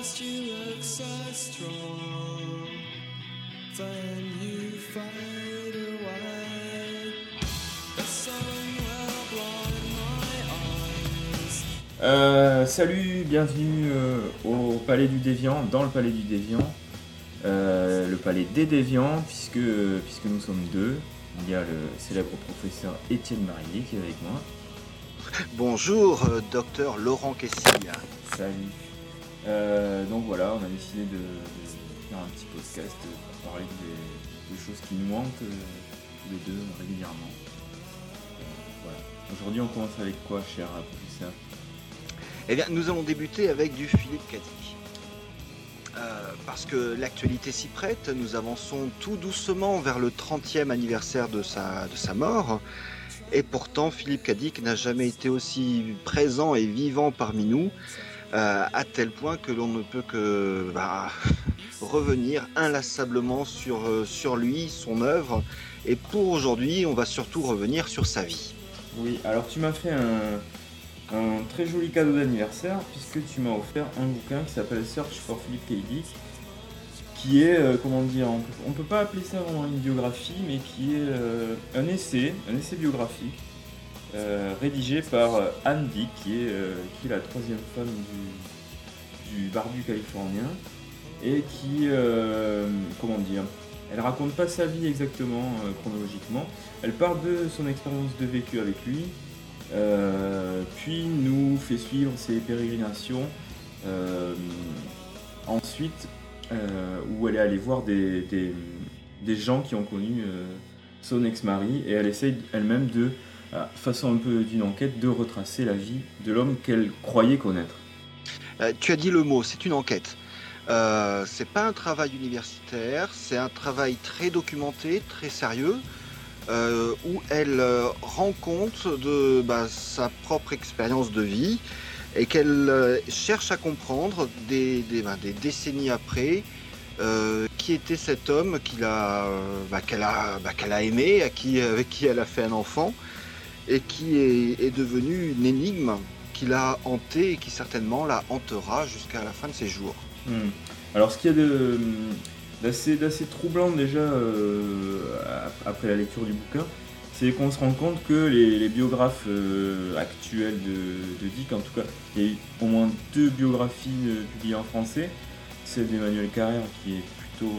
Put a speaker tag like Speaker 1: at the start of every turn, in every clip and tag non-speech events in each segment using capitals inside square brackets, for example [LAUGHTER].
Speaker 1: past you look so strong. Then you fade away. The sun will blind my eyes.
Speaker 2: Euh, salut, bienvenue euh, au Palais du Déviant, dans le Palais du Déviant, Euh, le Palais des Déviants, puisque, puisque nous sommes deux. Il y a le célèbre professeur Étienne Marillier qui est avec moi.
Speaker 3: Bonjour, euh, docteur Laurent Kessing.
Speaker 2: Salut. Euh, donc voilà, on a décidé de, faire un petit podcast pour parler des, choses qui nous manquent euh, tous les deux régulièrement. Euh, voilà. Aujourd'hui, on commence avec quoi, cher professeur
Speaker 3: Eh bien, nous allons débuter avec du Philippe Cadic. Euh, parce que l'actualité s'y prête, nous avançons tout doucement vers le 30e anniversaire de sa, de sa mort. Et pourtant, Philippe Cadic n'a jamais été aussi présent et vivant parmi nous, euh, à tel point que l'on ne peut que bah, [LAUGHS] revenir inlassablement sur, euh, sur lui, son œuvre. Et pour aujourd'hui, on va surtout revenir sur sa vie.
Speaker 2: Oui, alors tu m'as fait un, très joli cadeau d'anniversaire puisque tu m'as offert un bouquin qui s'appelle Search for Philip K. Qui est, euh, comment dire, on peut, on peut pas appeler ça vraiment une biographie, mais qui est un essai, un essai biographique euh, rédigé par euh, Anne Dick, qui est, euh, qui la troisième femme du, du barbu californien et qui, euh, comment dire, elle raconte pas sa vie exactement chronologiquement, elle part de son expérience de vécu avec lui, puis nous fait suivre ses pérégrinations. ensuite, où elle est allée voir des, des, des gens qui ont connu son ex-mari et elle essaye elle-même de, façon un peu d'une enquête, de retracer la vie de l'homme qu'elle croyait connaître.
Speaker 3: Euh, tu as dit le mot, c'est une enquête. Euh, c'est pas un travail universitaire, c'est un travail très documenté, très sérieux, euh, où elle euh, rend compte de bah, sa propre expérience de vie et qu'elle cherche à comprendre des, bah, décennies après qui était cet homme bah, qu'elle a, aimé, avec qui elle a fait un enfant et qui est, est devenu une énigme qui l'a hanté et qui certainement la hantera jusqu'à la fin de ses jours.
Speaker 2: Hmm. Alors, ce qu'il y a de, d'assez, d'assez troublant déjà euh, ap- après la lecture du bouquin, c'est qu'on se rend compte que les, les biographes euh, actuels de, de Dick, en tout cas, il y a eu au moins deux biographies euh, publiées en français. Celle d'Emmanuel Carrère qui est plutôt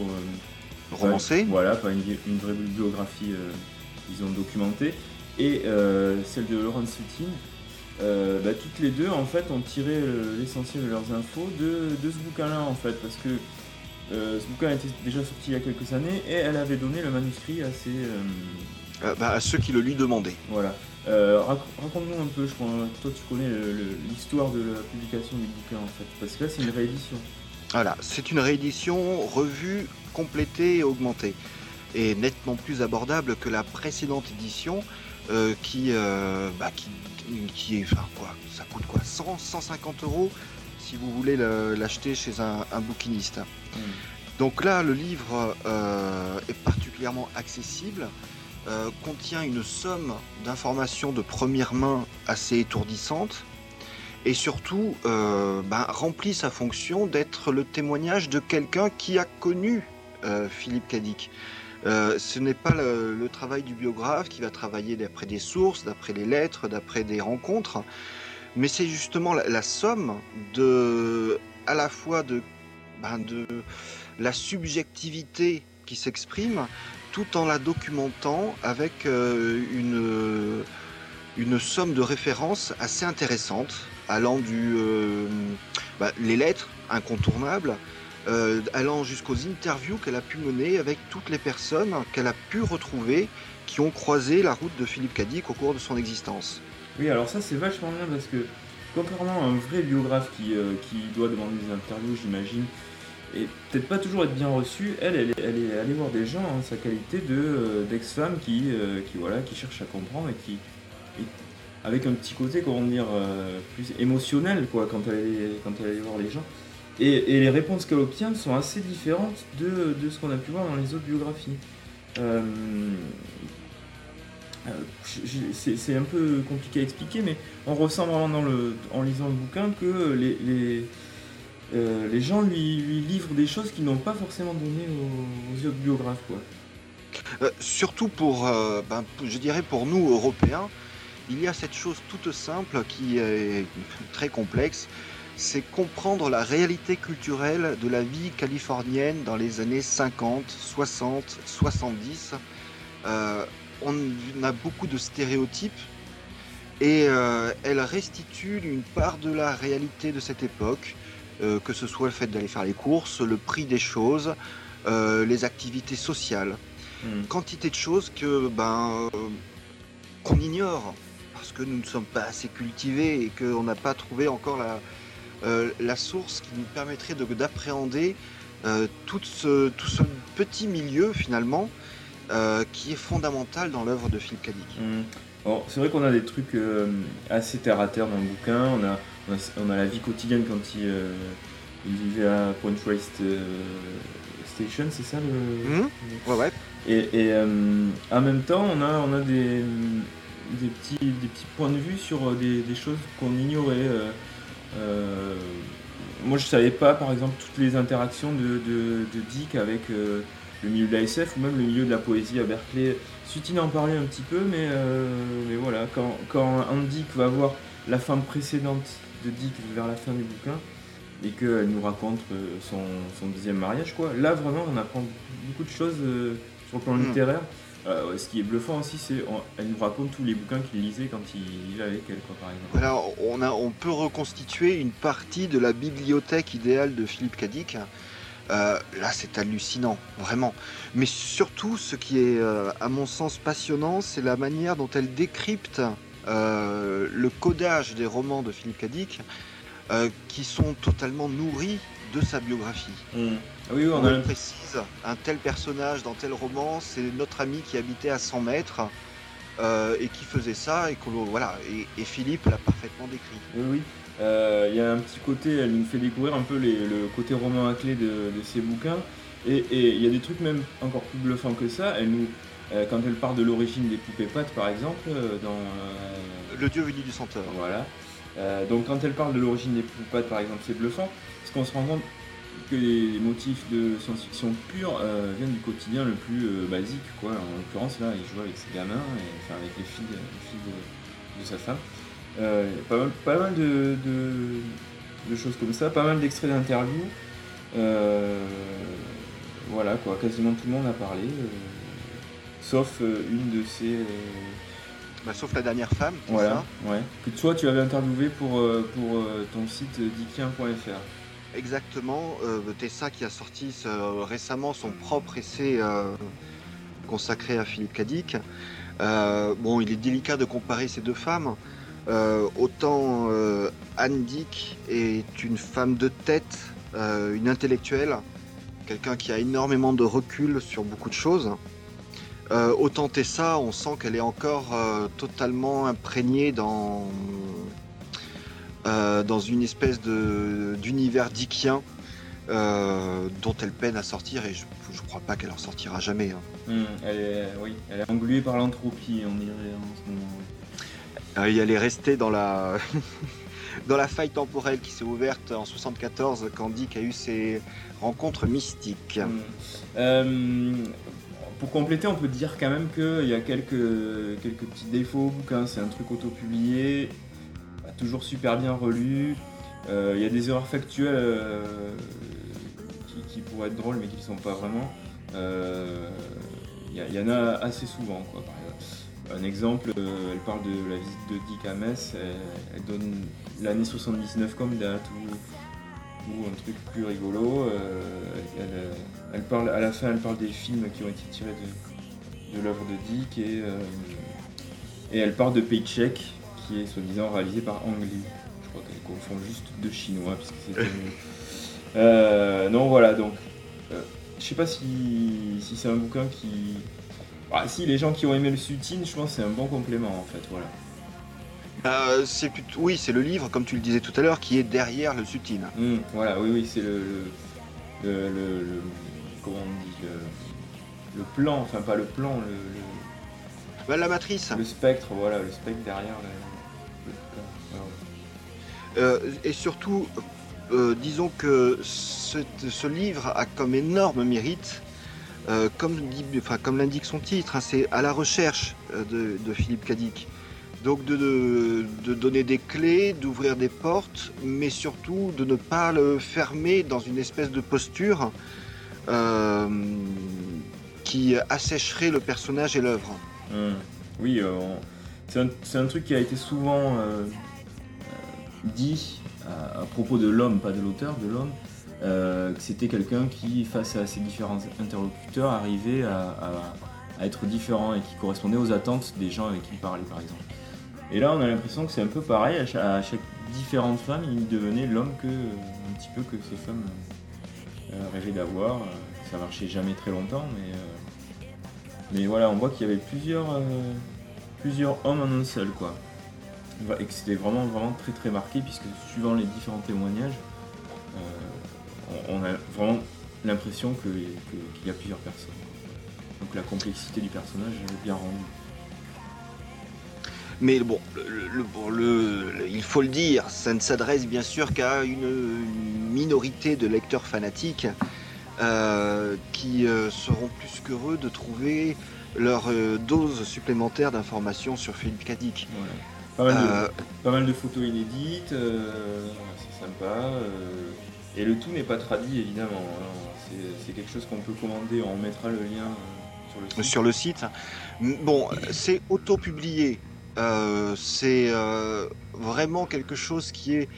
Speaker 3: Romancé
Speaker 2: pas- Voilà, pas une, une vraie biographie, disons, documentée. Et euh, celle de Laurence Sutin. Euh, bah, toutes les deux, en fait, ont tiré euh, l'essentiel de leurs infos de, de ce bouquin-là, en fait, parce que euh, ce bouquin était déjà sorti il y a quelques années et elle avait donné le manuscrit à ses... euh,
Speaker 3: bah, à ceux qui le lui demandaient.
Speaker 2: voilà. Rac- Raconte-nous un peu, je crois, toi tu connais l'histoire de la publication du bouquin, en fait, parce que là c'est une réédition.
Speaker 3: Voilà, c'est une réédition revue, complétée et augmentée. Et nettement plus abordable que la précédente édition euh, qui, euh, bah, qui, qui est. Enfin, quoi Ça coûte quoi 100, 150 euros si vous voulez le- l'acheter chez un, un bouquiniste. Donc là, le livre euh, est particulièrement accessible, contient une somme d'informations de première main assez étourdissante, et surtout ben, remplit sa fonction d'être le témoignage de quelqu'un qui a connu Philippe Cadic. Euh, ce n'est pas le, travail du biographe qui va travailler d'après des sources, d'après les lettres, d'après des rencontres, mais c'est justement la, somme de, à la fois de, ben, de la subjectivité qui s'exprime, tout en la documentant avec euh, une, somme de références assez intéressante, allant du euh, les lettres incontournables, euh, allant jusqu'aux interviews qu'elle a pu mener avec toutes les personnes qu'elle a pu retrouver qui ont croisé la route de Philippe Cadic au cours de son existence.
Speaker 2: Oui, alors ça c'est vachement bien parce que contrairement à un vrai biographe qui, euh, qui doit demander des interviews, j'imagine, et peut-être pas toujours être bien reçu, elle, elle est, est allée voir des gens en sa qualité euh, d'ex-femme qui, qui, voilà, qui cherche à comprendre et qui, avec un petit côté, comment dire, plus émotionnel quoi, quand elle allait, quand elle voir les gens. Et, les réponses qu'elle obtient sont assez différentes de, ce qu'on a pu voir dans les autres biographies. Euh, euh, c'est un peu compliqué à expliquer, mais on ressent vraiment en lisant le bouquin que les, euh, gens lui, livrent des choses qu'ils n'ont pas forcément donné aux, autres biographes. Quoi.
Speaker 3: Surtout pour, ben, je dirais pour nous Européens, il y a cette chose toute simple qui est très complexe, c'est comprendre la réalité culturelle de la vie californienne dans les années 50, 60, 70. Euh, on a beaucoup de stéréotypes et euh, elle restitue une part de la réalité de cette époque, euh, que ce soit le fait d'aller faire les courses, le prix des choses, euh, les activités sociales
Speaker 2: Hmm.
Speaker 3: quantité de choses que ben euh, qu'on ignore parce que nous ne sommes pas assez cultivés et qu'on n'a pas trouvé encore la, la source qui nous permettrait de- d'appréhender euh, tout, ce, tout ce petit milieu finalement euh, qui est fondamental dans l'œuvre de Philippe Cadic.
Speaker 2: Hmm. Bon, c'est vrai qu'on a des trucs euh, assez terre à terre dans le bouquin. On a, on a, on a la vie quotidienne quand il, euh, il vivait à Point euh, Station, c'est ça le...
Speaker 3: Mhm. Ouais, ouais.
Speaker 2: Et, et, euh, en même temps, on a, on a des, des, petits, des petits points de vue sur euh, des, des choses qu'on ignorait. Euh, moi, je savais pas, par exemple, toutes les interactions de, de, de Dick avec euh, le milieu de la SF ou même le milieu de la poésie à Berkeley. Sutine en parlait un petit peu, mais, euh, mais voilà, quand, quand Andy va voir la femme précédente de Dick vers la fin du bouquin, et qu'elle nous raconte son, son deuxième mariage, quoi. Là, vraiment, on apprend beaucoup de choses sur le plan
Speaker 3: Mm.
Speaker 2: littéraire. Euh, ce qui est bluffant aussi, c'est on- elle nous raconte tous les bouquins qu'il lisait quand il vivait avec elle, quoi, par exemple.
Speaker 3: On, a, on peut reconstituer une partie de la bibliothèque idéale de Philippe Cadic. Euh, là, c'est hallucinant, vraiment. Mais surtout, ce qui est, euh, à mon sens, passionnant, c'est la manière dont elle décrypte le codage des romans de Philippe Cadic, qui sont totalement nourris de sa biographie.
Speaker 2: Ah oui, oui, on
Speaker 3: On
Speaker 2: a
Speaker 3: le
Speaker 2: l'impression.
Speaker 3: précise, un tel personnage dans tel roman, c'est notre ami qui habitait à 100 mètres euh, et qui faisait ça, et, que, voilà, et, et Philippe l'a parfaitement décrit.
Speaker 2: Oui, oui. Euh, Il y a un petit côté, elle nous fait découvrir un peu les- le côté roman à clé de, de ses bouquins. Et il y a des trucs même encore plus bluffants que ça. Elle nous, euh, quand elle parle de l'origine des poupées pattes, par exemple, dans.
Speaker 3: Le dieu venu du senteur.
Speaker 2: Voilà. Donc quand elle parle de l'origine des poupées par exemple, c'est bluffant, parce qu'on se rend compte que les motifs de science-fiction pure euh, viennent du quotidien le plus euh, basique. Quoi. En l'occurrence, là, il joue avec ses gamins, et, enfin avec les filles, les filles de, de sa femme. Euh, pas mal, pas mal de, de- de choses comme ça, pas mal d'extraits d'interviews. Euh, voilà, quoi, quasiment tout le monde a parlé, euh, sauf euh, une de ces... euh,
Speaker 3: Bah, sauf la dernière femme,
Speaker 2: voilà,
Speaker 3: ça
Speaker 2: ouais. Que toi, tu avais interviewé pour, euh, pour euh, ton site dickien.fr.
Speaker 3: Exactement. Euh, Tessa qui a sorti euh, récemment son propre essai euh, consacré à Philippe Cadic. Bon, il est délicat de comparer ces deux femmes. Autant Anne Dick est une femme de tête, une intellectuelle, quelqu'un qui a énormément de recul sur beaucoup de choses. Autant Tessa, on sent qu'elle est encore totalement imprégnée dans, euh, dans une espèce d'univers dickien euh, dont elle peine à sortir et je ne crois pas qu'elle en sortira jamais. hein.
Speaker 2: Hum, elle, est, oui, elle est engluée par l'entropie, on dirait en ce moment.
Speaker 3: Euh, et elle est restée dans la, [LAUGHS] dans la faille temporelle qui s'est ouverte en 74 quand Dick a eu ses rencontres mystiques.
Speaker 2: Hum. Euh, pour compléter, on peut dire quand même qu'il y a quelques, quelques petits défauts au bouquin. C'est un truc auto-publié, toujours super bien relu. Euh, Il y a des erreurs factuelles euh, qui, pourraient être drôles mais qui ne sont pas vraiment. Euh, Il il y en a assez souvent. Par. Un exemple, euh, elle parle de la visite de Dick à Metz, elle, donne l'année 79 comme date ou, un truc plus rigolo. euh, elle, euh, parle, à la fin, elle parle des films qui ont été tirés de, l'œuvre de Dick et, euh, et elle parle de Paycheck qui est soi-disant réalisé par Ang Lee. Je crois qu'elle confond juste deux chinois puisque c'est [LAUGHS] euh, non voilà donc euh, je sais pas si, si c'est un bouquin qui ah, si les gens qui ont aimé le Sutine je pense que c'est un bon complément en fait voilà
Speaker 3: Euh, c'est plutôt- oui, c'est le livre, comme tu le disais tout à l'heure, qui est derrière le Sutine.
Speaker 2: Hum, voilà oui oui c'est le le, le- le- le- comment on dit le, le plan enfin pas le plan le, le-
Speaker 3: Bah, la matrice.
Speaker 2: Le spectre, voilà, le spectre derrière le.
Speaker 3: Euh, et surtout, euh, disons que ce, ce livre a comme énorme mérite, euh, comme, dit- enfin, comme l'indique son titre, hein, c'est à la recherche de, de Philippe Cadic. Donc de, de- de donner des clés, d'ouvrir des portes, mais surtout de ne pas le fermer dans une espèce de posture euh, qui assècherait le personnage et l'œuvre.
Speaker 2: Hum. Oui, euh, c'est un, truc qui a été souvent euh, euh, dit à, propos de l'homme, pas de l'auteur, de l'homme, euh, que c'était quelqu'un qui, face à ses différents interlocuteurs, arrivait à, être différent et qui correspondait aux attentes des gens avec qui il parlait, par exemple. Et là, on a l'impression que c'est un peu pareil, à chaque, chaque différente femme, il devenait l'homme que, un petit peu que ces femmes euh, rêvaient d'avoir. Euh, Ça marchait jamais très longtemps, mais... mais voilà, on voit qu'il y avait plusieurs, euh, plusieurs hommes en un seul, quoi. Et que c'était vraiment, vraiment très, très marqué, puisque suivant les différents témoignages, euh, on, a vraiment l'impression qu'il y a plusieurs personnes. Donc la complexité du personnage est bien rendue.
Speaker 3: Mais bon, le- il faut le dire, ça ne s'adresse bien sûr qu'à une minorité de lecteurs fanatiques euh, qui euh, seront plus qu'heureux de trouver leur euh, dose supplémentaire d'informations sur Philippe Cadic.
Speaker 2: Voilà. Pas, mal de, pas mal de photos inédites, c'est sympa. et le tout n'est pas traduit, évidemment. hein. C'est- quelque chose qu'on peut commander, on mettra le lien sur le site.
Speaker 3: sur le site. Bon, c'est auto-publié. C'est vraiment quelque chose qui est,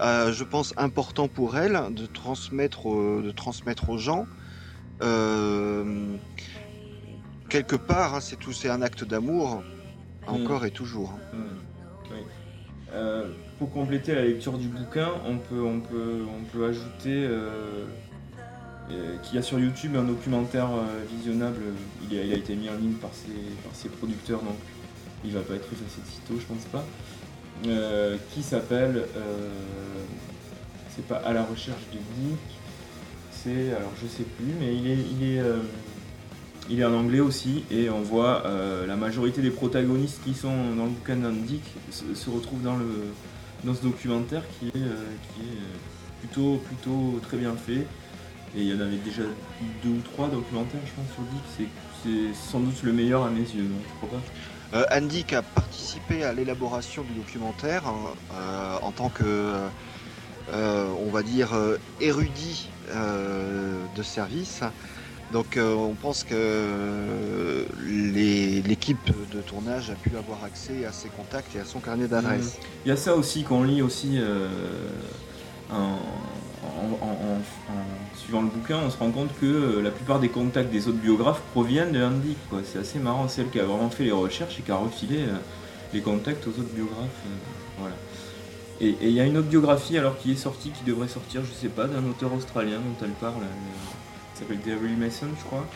Speaker 3: euh, je pense, important pour elle de transmettre, de transmettre aux gens. Euh, quelque part, hein, c'est tout, c'est un acte d'amour, encore et toujours.
Speaker 2: Hmm, oui. Euh, pour compléter la lecture du bouquin, on peut, on peut, on peut ajouter qu'il y a sur YouTube un documentaire visionnable. Il a, il a été mis en ligne par ses, par ses producteurs, donc il va pas être effacé de sitôt, je pense pas. Euh, qui s'appelle euh, C'est pas à la recherche de Dick, c'est. Alors je sais plus, mais il est. Il est euh, il est en anglais aussi et on voit la majorité des protagonistes qui sont dans le bouquin d'Andic se, se retrouvent dans, le, dans ce documentaire qui est, qui est plutôt, plutôt très bien fait. Et il y en avait déjà deux ou trois documentaires, je pense, sur Dick. C'est, sans doute le meilleur à mes yeux, non Tu crois pas
Speaker 3: Euh, Andy qui a participé à l'élaboration du documentaire euh, en tant que, euh, on va dire, érudit de service. Donc on pense que l'équipe de tournage a pu avoir accès à ses contacts et à son carnet d'adresses.
Speaker 2: Il y a ça aussi qu'on lit aussi en, en- en- en- en suivant le bouquin, on se rend compte que euh, la plupart des contacts des autres biographes proviennent de Andy. C'est assez marrant, c'est elle qui a vraiment fait les recherches et qui a refilé euh, les contacts aux autres biographes. euh, voilà. Et il y a une autre biographie alors qui est sortie, qui devrait sortir, je sais pas, d'un auteur australien dont elle parle, qui s'appelle Daryl Mason, je crois.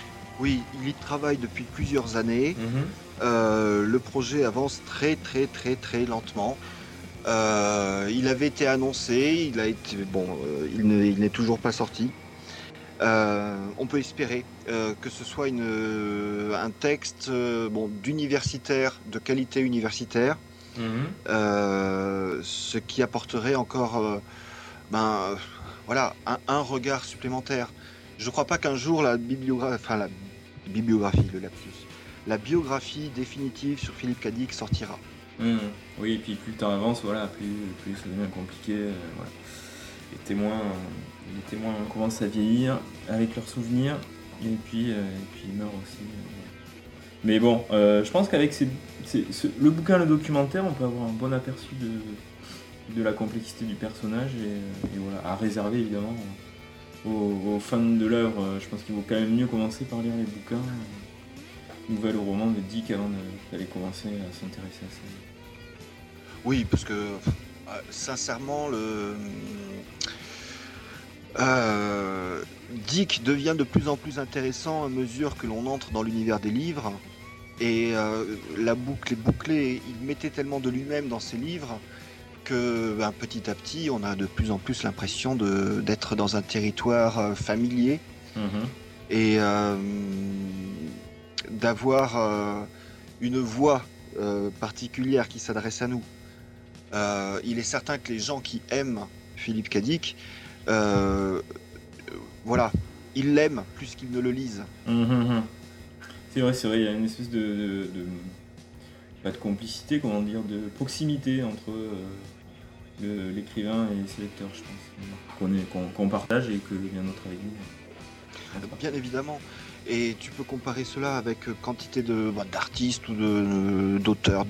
Speaker 3: Oui, il y travaille depuis plusieurs années.
Speaker 2: Mhm.
Speaker 3: Euh, le projet avance très très très très lentement. Euh, il avait été annoncé, il a été bon, euh, il n'est toujours pas sorti. Euh, on peut espérer que ce soit une, un texte bon, d'universitaire, de qualité universitaire,
Speaker 2: Mhm.
Speaker 3: ce qui apporterait encore ben, voilà, un, un regard supplémentaire. Je ne crois pas qu'un jour la bibliographie, enfin la bibliographie, le lapsus, la biographie définitive sur Philippe Cadic sortira.
Speaker 2: Mhm. Oui, et puis plus le temps avance, voilà, plus, plus ça devient compliqué. euh, voilà. Les témoins, les témoins commencent à vieillir avec leurs souvenirs, et puis, euh, et puis ils meurent aussi. euh. Mais bon, je pense qu'avec ces- ces- ce- le bouquin, le documentaire, on peut avoir un bon aperçu de, de la complexité du personnage, et, voilà, à réserver évidemment aux, fans de l'œuvre. Je pense qu'il vaut quand même mieux commencer par lire les bouquins. Nouvelle au roman de Dick avant de- d'aller commencer à s'intéresser à ça.
Speaker 3: Oui, parce que euh, sincèrement, le euh, Dick devient de plus en plus intéressant à mesure que l'on entre dans l'univers des livres. Et euh, la boucle est bouclée. Il mettait tellement de lui-même dans ses livres que ben, petit à petit, on a de plus en plus l'impression d'être dans un territoire familier
Speaker 2: Mhm.
Speaker 3: et euh, d'avoir euh, une voix euh, particulière qui s'adresse à nous. Euh, il est certain que les gens qui aiment Philippe Cadic, voilà, il l'aime plus qu'il ne le lise.
Speaker 2: Hum, hum, hum. C'est vrai, c'est vrai, il y a une espèce de, de, de- pas de complicité, comment dire, de proximité entre l'écrivain et ses lecteurs, je pense, qu'on partage et que bien d'autres avec nous.
Speaker 3: Bien évidemment. Et tu peux comparer cela avec euh, quantité de bah, d'artistes ou de- d'auteurs,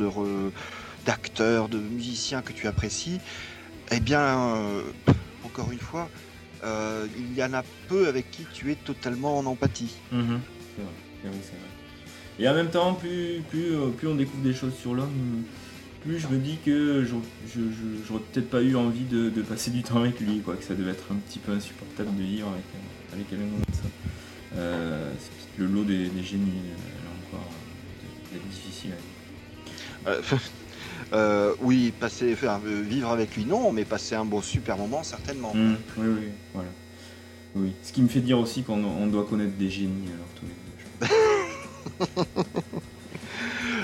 Speaker 3: d'acteurs, de musiciens que tu apprécies. Eh bien, euh, encore une fois, euh, il y en a peu avec qui tu es totalement en empathie.
Speaker 2: Mhm. C'est vrai, c'est vrai, c'est vrai. Et en même temps, plus, plus, on découvre des choses sur l'homme, plus je me dis que je- peut-être pas eu envie de, passer du temps avec lui, quoi, que ça devait être un petit peu insupportable de vivre avec, avec quelqu'un. Euh, le lot des, des génies, euh, là encore, euh, peut-être difficile.
Speaker 3: Euh, [LAUGHS] euh, oui, passer, enfin, euh, vivre avec lui, non, mais passer un bon super moment, certainement.
Speaker 2: Mm, oui, oui, voilà. Oui. Ce qui me fait dire aussi qu'on on doit connaître des génies, alors tous les deux. [LAUGHS]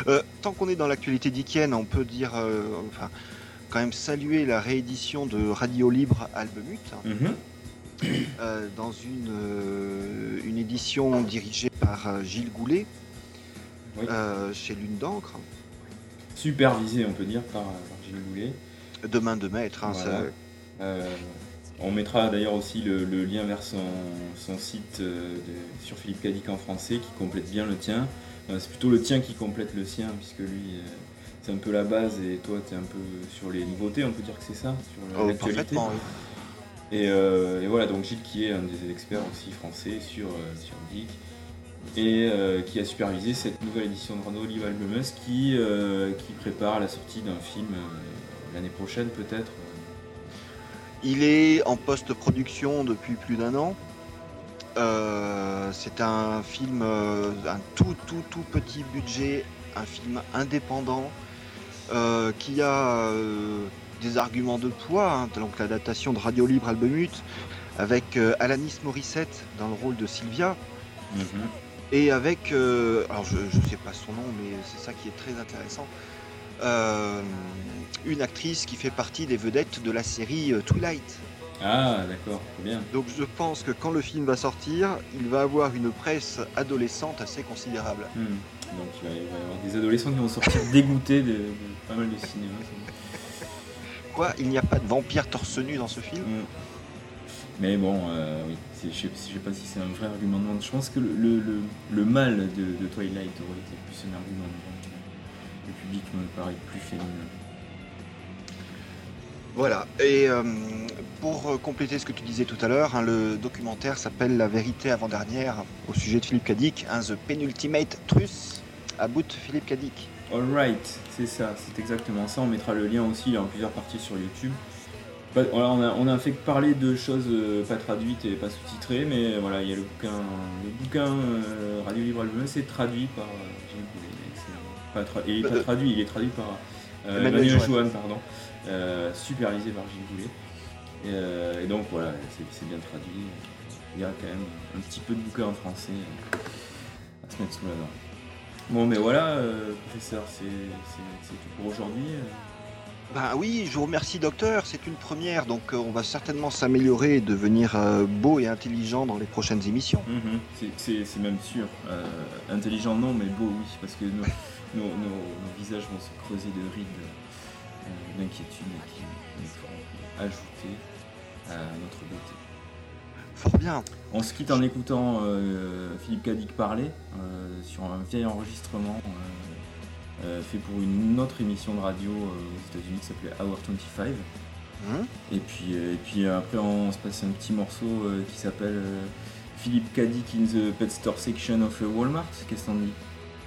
Speaker 3: Euh, tant qu'on est dans l'actualité d'Iken, on peut dire, euh, enfin, quand même saluer la réédition de Radio Libre Albumut.
Speaker 2: Mhm.
Speaker 3: Euh, dans une, euh, une édition dirigée par euh, Gilles Goulet
Speaker 2: Oui.
Speaker 3: chez Lune d'encre.
Speaker 2: Supervisé, on peut dire, par, par Gilles Goulet.
Speaker 3: De main de maître. hein,
Speaker 2: Voilà.
Speaker 3: ça-
Speaker 2: on mettra d'ailleurs aussi le, le lien vers son, son site de- sur Philippe Cadic en français qui complète bien le tien. C'est plutôt le tien qui complète le sien puisque lui c'est un peu la base et toi tu es un peu sur les nouveautés, on peut dire que c'est ça, sur
Speaker 3: Oh,
Speaker 2: l'actualité. Euh, et voilà, donc Gilles qui est un des experts aussi français sur, euh, sur Geek et euh, qui a supervisé cette nouvelle édition de Radio Libre Albumus qui, qui prépare la sortie d'un film l'année prochaine peut-être.
Speaker 3: Il est en post-production depuis plus d'un an. C'est un film, un tout tout tout petit budget, un film indépendant qui a des arguments de poids. hein, donc l'adaptation de Radio Libre Albumut avec euh, Alanis Morissette dans le rôle de Sylvia. Et avec, euh, alors je ne sais pas son nom, mais c'est ça qui est très intéressant, euh, une actrice qui fait partie des vedettes de la série Twilight.
Speaker 2: Ah d'accord, bien.
Speaker 3: Donc je pense que quand le film va sortir, il va avoir une presse adolescente assez considérable.
Speaker 2: Hmm. Donc il va, il va y avoir des adolescents qui vont sortir dégoûtés de, de pas mal de cinéma.
Speaker 3: Il n'y a pas de vampire torse nu dans ce film
Speaker 2: Hmm. Mais bon, euh, oui, je sais, je sais pas si c'est un vrai argument de vente. Je pense que le, le, le- le mal de, de Twilight aurait été plus un argument de vente. Le public me paraît plus féminin.
Speaker 3: Voilà. Et euh, pour euh, compléter ce que tu disais tout à l'heure, hein, le documentaire s'appelle La vérité avant-dernière au sujet de Philippe Cadic, hein, The Penultimate Truth à bout de Philippe Cadic.
Speaker 2: Alright, c'est ça, c'est exactement ça. On mettra le lien aussi en plusieurs parties sur YouTube. Voilà, on, a, on a fait que parler de choses euh, pas traduites et pas sous-titrées, mais voilà, il y a le bouquin, le bouquin euh, Radio Libre Album, c'est traduit par euh, c'est pas tra- et il est pas traduit, il est traduit par euh,
Speaker 3: Emmanuel
Speaker 2: pardon, euh, supervisé par Gilles Goulet. Et, euh, et donc voilà, c'est bien traduit. Il y a quand même un petit peu de bouquin en français à se mettre sous la dent. Bon, mais voilà, euh, professeur, c'est tout pour aujourd'hui. euh.
Speaker 3: Ben oui, je vous remercie docteur, c'est une première, donc euh, on va certainement s'améliorer et devenir euh, beau et intelligent dans les prochaines émissions.
Speaker 2: Mhm, c'est- même sûr. Intelligent, non, mais beau, oui, parce que nos, [LAUGHS] nos, nos- nos visages vont se creuser de rides d'inquiétude qui nous feront ajouter à notre beauté.
Speaker 3: Fort bien.
Speaker 2: On se quitte en écoutant euh, Philippe Cadic parler euh, sur un vieil enregistrement euh, euh, fait pour une autre émission de radio euh, aux États-Unis qui s'appelait Hour 25.
Speaker 3: Hein?
Speaker 2: Et puis, euh, et puis après, on se passe un petit morceau euh, qui s'appelle euh, Philippe Cadic in the Pet Store Section of Walmart. Qu'est-ce qu'on dit?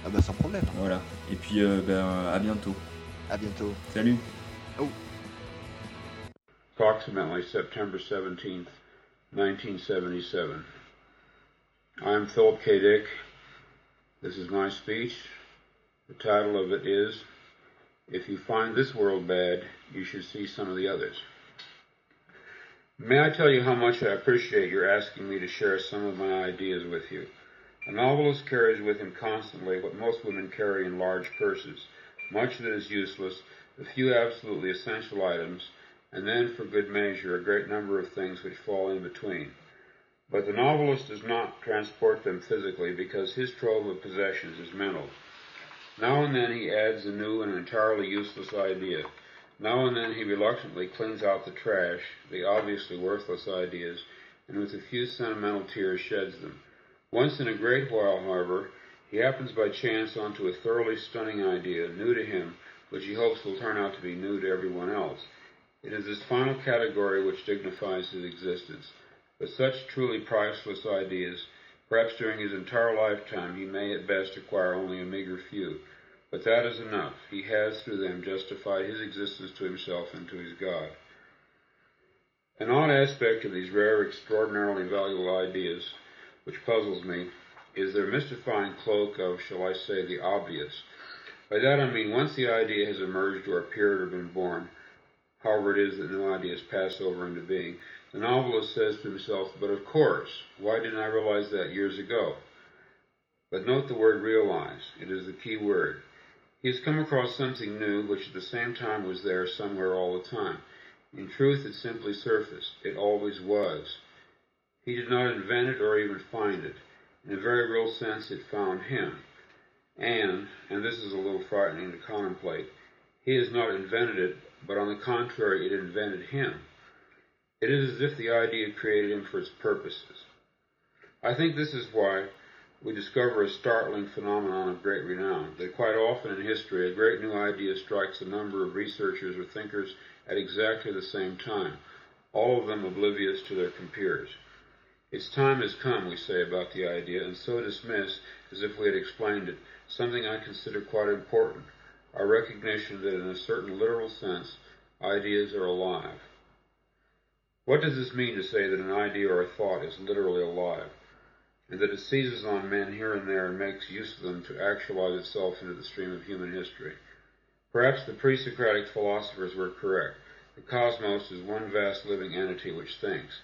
Speaker 3: Ah ben sans problème.
Speaker 2: Voilà. Et puis, euh, ben, à bientôt.
Speaker 3: À bientôt.
Speaker 2: Salut
Speaker 4: approximately September 17th, 1977. I'm Philip K. Dick. This is my speech. The title of it is If You Find This World Bad, You Should See Some of the Others. May I tell you how much I appreciate your asking me to share some of my ideas with you? A novelist carries with him constantly what most women carry in large purses much that is useless, a few absolutely essential items, and then, for good measure, a great number of things which fall in between. But the novelist does not transport them physically because his trove of possessions is mental. Now and then he adds a new and entirely useless idea. Now and then he reluctantly cleans out the trash, the obviously worthless ideas, and with a few sentimental tears sheds them. Once in a great while, however, he happens by chance onto a thoroughly stunning idea, new to him, which he hopes will turn out to be new to everyone else. It is this final category which dignifies his existence. But such truly priceless ideas, perhaps during his entire lifetime he may at best acquire only a meager few. But that is enough. He has through them justified his existence to himself and to his God. An odd aspect of these rare, extraordinarily valuable ideas, which puzzles me, is their mystifying cloak of, shall I say, the obvious. By that I mean once the idea has emerged or appeared or been born, however it is that new ideas pass over into being, the novelist says to himself, but of course, why didn't I realize that years ago? But note the word realize. It is the key word. He has come across something new which at the same time was there somewhere all the time. In truth, it simply surfaced. It always was. He did not invent it or even find it. In a very real sense, it found him. And, and this is a little frightening to contemplate, he has not invented it, but on the contrary, it invented him. It is as if the idea created him for its purposes. I think this is why we discover a startling phenomenon of great renown, that quite often in history a great new idea strikes a number of researchers or thinkers at exactly the same time, all of them oblivious to their compeers. Its time has come, we say about the idea, and so dismiss, as if we had explained it, something I consider quite important, our recognition that in a certain literal sense, ideas are alive. What does this mean to say that an idea or a thought is literally alive, and that it seizes on men here and there and makes use of them to actualize itself into the stream of human history? Perhaps the pre-Socratic philosophers were correct. The cosmos is one vast living entity which thinks.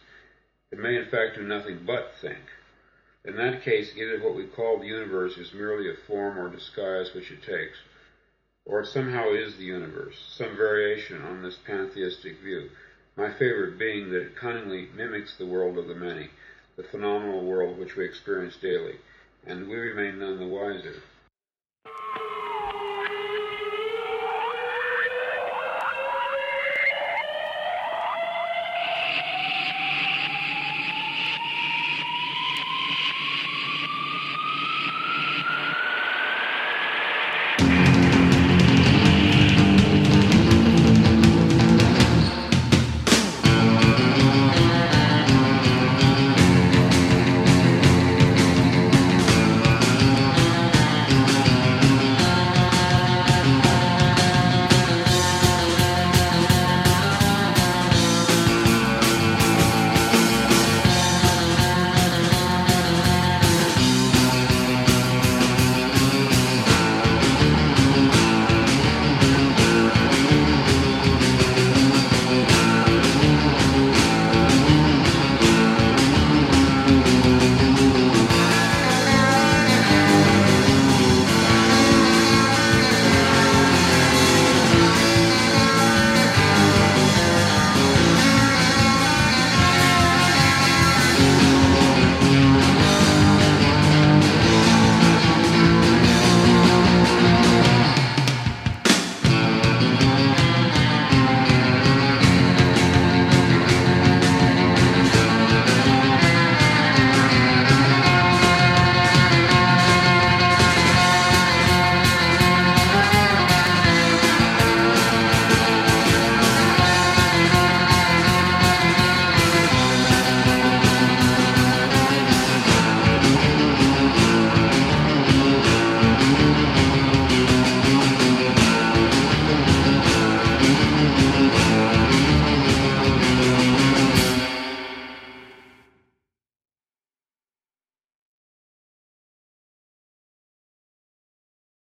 Speaker 4: It may in fact do nothing but think. In that case, either what we call the universe is merely a form or disguise which it takes, or it somehow is the universe, some variation on this pantheistic view my favorite being that it cunningly mimics the world of the many, the phenomenal world which we experience daily, and we remain none the wiser.